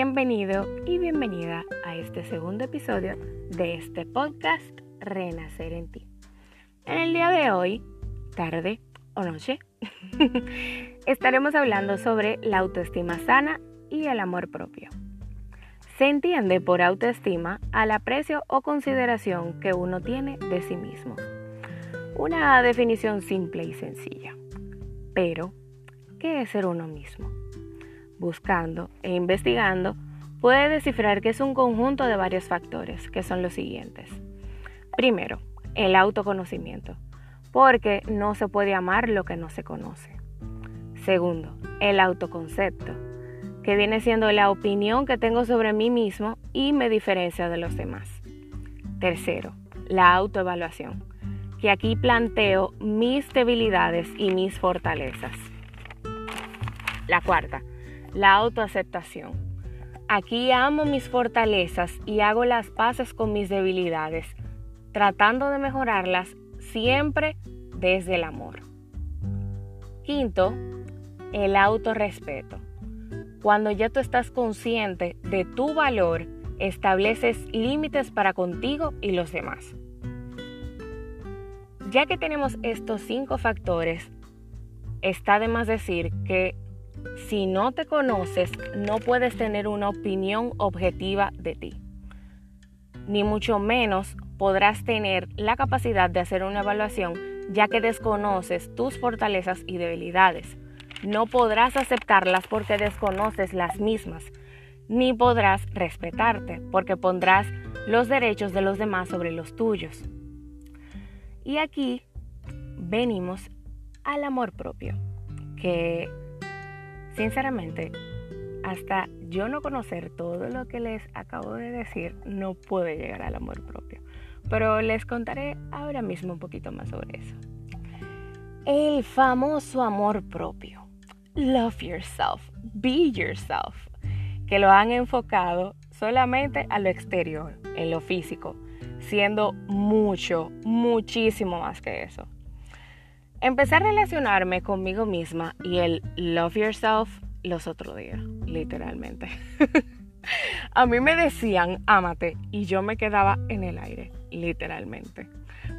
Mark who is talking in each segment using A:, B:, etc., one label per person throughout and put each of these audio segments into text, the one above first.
A: Bienvenido y bienvenida a este segundo episodio de este podcast Renacer en ti. En el día de hoy, tarde o noche, estaremos hablando sobre la autoestima sana y el amor propio. Se entiende por autoestima al aprecio o consideración que uno tiene de sí mismo. Una definición simple y sencilla. Pero, ¿qué es ser uno mismo? Buscando e investigando, puede descifrar que es un conjunto de varios factores, que son los siguientes. Primero, el autoconocimiento, porque no se puede amar lo que no se conoce. Segundo, el autoconcepto, que viene siendo la opinión que tengo sobre mí mismo y me diferencia de los demás. Tercero, la autoevaluación, que aquí planteo mis debilidades y mis fortalezas. La cuarta, la autoaceptación. Aquí amo mis fortalezas y hago las paces con mis debilidades, tratando de mejorarlas siempre desde el amor. Quinto, el autorrespeto. Cuando ya tú estás consciente de tu valor, estableces límites para contigo y los demás. Ya que tenemos estos cinco factores, está de más decir que si no te conoces, no puedes tener una opinión objetiva de ti. Ni mucho menos podrás tener la capacidad de hacer una evaluación ya que desconoces tus fortalezas y debilidades. No podrás aceptarlas porque desconoces las mismas, ni podrás respetarte porque pondrás los derechos de los demás sobre los tuyos. Y aquí venimos al amor propio, que Sinceramente, hasta yo no conocer todo lo que les acabo de decir, no puedo llegar al amor propio. Pero les contaré ahora mismo un poquito más sobre eso. El famoso amor propio. Love yourself, be yourself. Que lo han enfocado solamente a lo exterior, en lo físico, siendo mucho, muchísimo más que eso. Empecé a relacionarme conmigo misma y el love yourself los otros días, literalmente. a mí me decían, ámate, y yo me quedaba en el aire, literalmente,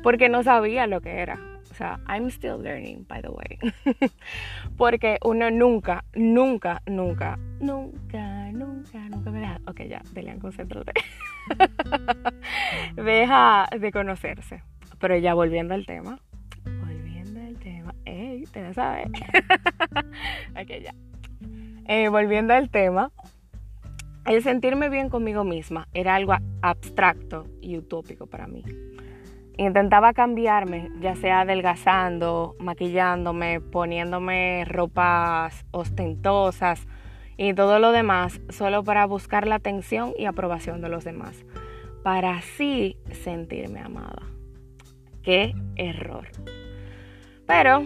A: porque no sabía lo que era. O sea, I'm still learning, by the way. porque uno nunca, nunca, nunca, nunca, nunca, nunca me deja. Ok, ya, Delian, concéntrate. deja de conocerse. Pero ya volviendo al tema, te sabes. ok, ya. Eh, volviendo al tema, el sentirme bien conmigo misma era algo abstracto y utópico para mí. Intentaba cambiarme, ya sea adelgazando, maquillándome, poniéndome ropas ostentosas y todo lo demás, solo para buscar la atención y aprobación de los demás, para así sentirme amada. ¡Qué error! Pero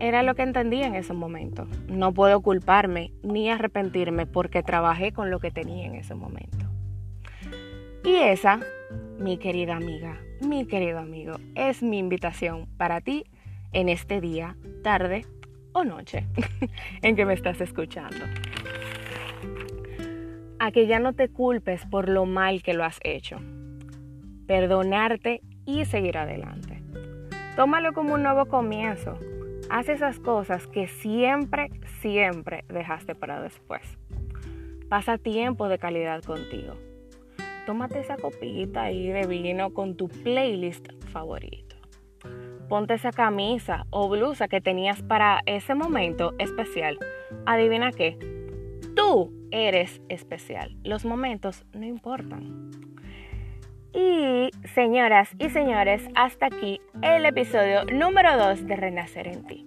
A: era lo que entendía en ese momento. No puedo culparme ni arrepentirme porque trabajé con lo que tenía en ese momento. Y esa, mi querida amiga, mi querido amigo, es mi invitación para ti en este día, tarde o noche en que me estás escuchando. A que ya no te culpes por lo mal que lo has hecho. Perdonarte y seguir adelante. Tómalo como un nuevo comienzo Haz esas cosas que siempre, siempre dejaste para después. Pasa tiempo de calidad contigo. Tómate esa copita ahí de vino con tu playlist favorito. Ponte esa camisa o blusa que tenías para ese momento especial. Adivina qué. Tú eres especial. Los momentos no importan. Y señoras y señores, hasta aquí el episodio número 2 de Renacer en ti.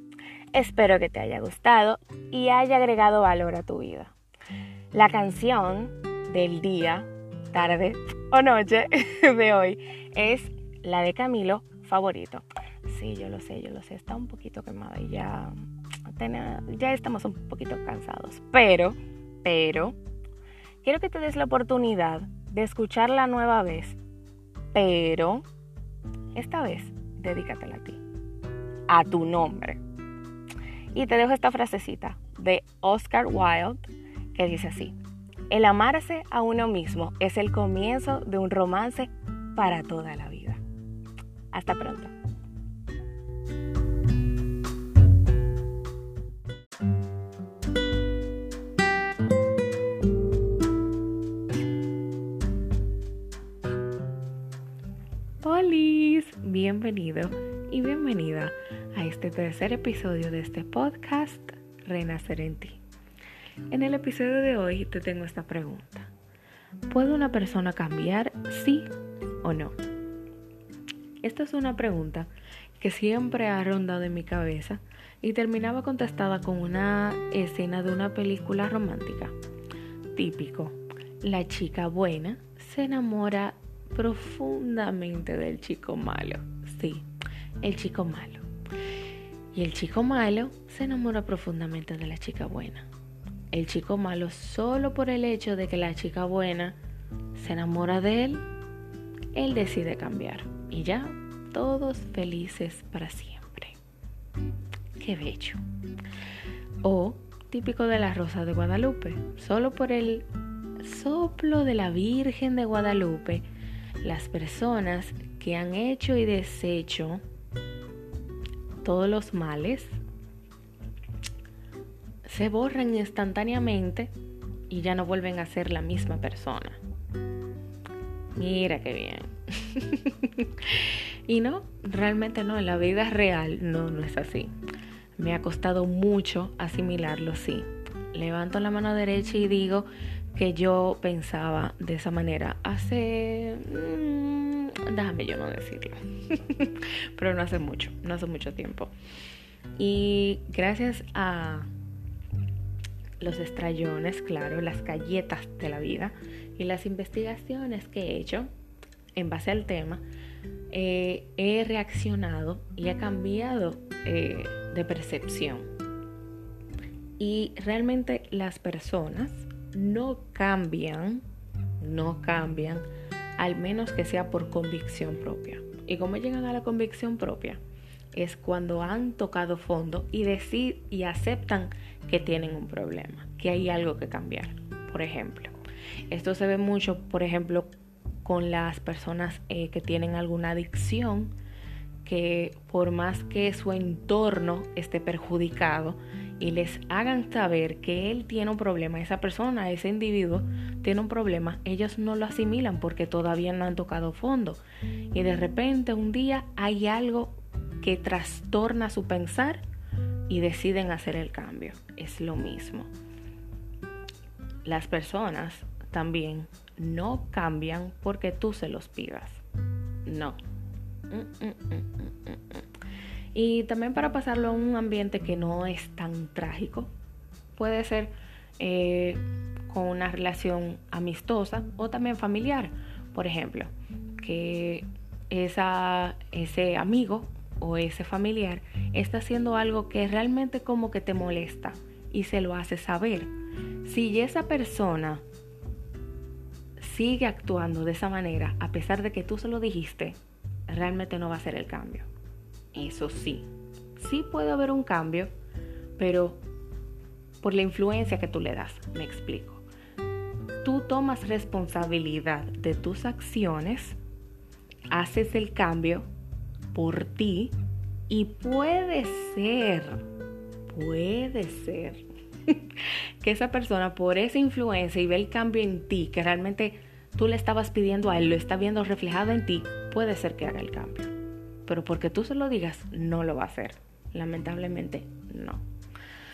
A: Espero que te haya gustado y haya agregado valor a tu vida. La canción del día, tarde o noche de hoy es la de Camilo favorito. Sí, yo lo sé, yo lo sé, está un poquito quemada y ya, ya estamos un poquito cansados. Pero, pero, quiero que te des la oportunidad de escucharla nueva vez pero esta vez dedícatela a ti, a tu nombre. Y te dejo esta frasecita de Oscar Wilde que dice así, El amarse a uno mismo es el comienzo de un romance para toda la vida. Hasta pronto. Bienvenida a este tercer episodio de este podcast Renacer en ti. En el episodio de hoy te tengo esta pregunta. ¿Puede una persona cambiar sí o no? Esta es una pregunta que siempre ha rondado en mi cabeza y terminaba contestada con una escena de una película romántica. Típico, la chica buena se enamora profundamente del chico malo. Sí, el chico malo. Y el chico malo se enamora profundamente de la chica buena el chico malo solo por el hecho de que la chica buena se enamora de él, él decide cambiar. Y ya, todos felices para siempre. Qué bello. O típico de la Rosa de Guadalupe, solo por el soplo de la Virgen de Guadalupe, las personas que han hecho y deshecho todos los males se borran instantáneamente y ya no vuelven a ser la misma persona. Mira qué bien. y no, realmente no, en la vida real no, no es así. Me ha costado mucho asimilarlo, sí. Levanto la mano derecha y digo que yo pensaba de esa manera hace... Mm, déjame yo no decirlo. Pero no hace mucho, no hace mucho tiempo. Y gracias a los estrellones, claro, las galletas de la vida y las investigaciones que he hecho en base al tema, eh, he reaccionado y he cambiado eh, de percepción. Y realmente las personas no cambian, no cambian, al menos que sea por convicción propia. ¿Y cómo llegan a la convicción propia? Es cuando han tocado fondo y, decir, y aceptan que tienen un problema, que hay algo que cambiar. Por ejemplo, esto se ve mucho, por ejemplo, con las personas eh, que tienen alguna adicción, que por más que su entorno esté perjudicado y les hagan saber que él tiene un problema, esa persona, ese individuo tiene un problema, ellos no lo asimilan porque todavía no han tocado fondo. Y de repente un día hay algo que trastorna su pensar y deciden hacer el cambio. Es lo mismo. Las personas también no cambian porque tú se los pidas. No. Mm, mm, mm, y también para pasarlo a un ambiente que no es tan trágico, puede ser eh, con una relación amistosa o también familiar. Por ejemplo, que esa, ese amigo o ese familiar está haciendo algo que realmente como que te molesta y se lo hace saber. Si esa persona sigue actuando de esa manera, a pesar de que tú se lo dijiste, realmente no va a ser el cambio. Eso sí, sí puede haber un cambio, pero por la influencia que tú le das, me explico. Tú tomas responsabilidad de tus acciones, haces el cambio por ti y puede ser, puede ser que esa persona por esa influencia y ve el cambio en ti que realmente tú le estabas pidiendo a él, lo está viendo reflejado en ti, puede ser que haga el cambio. Pero porque tú se lo digas, no lo va a hacer. Lamentablemente, no.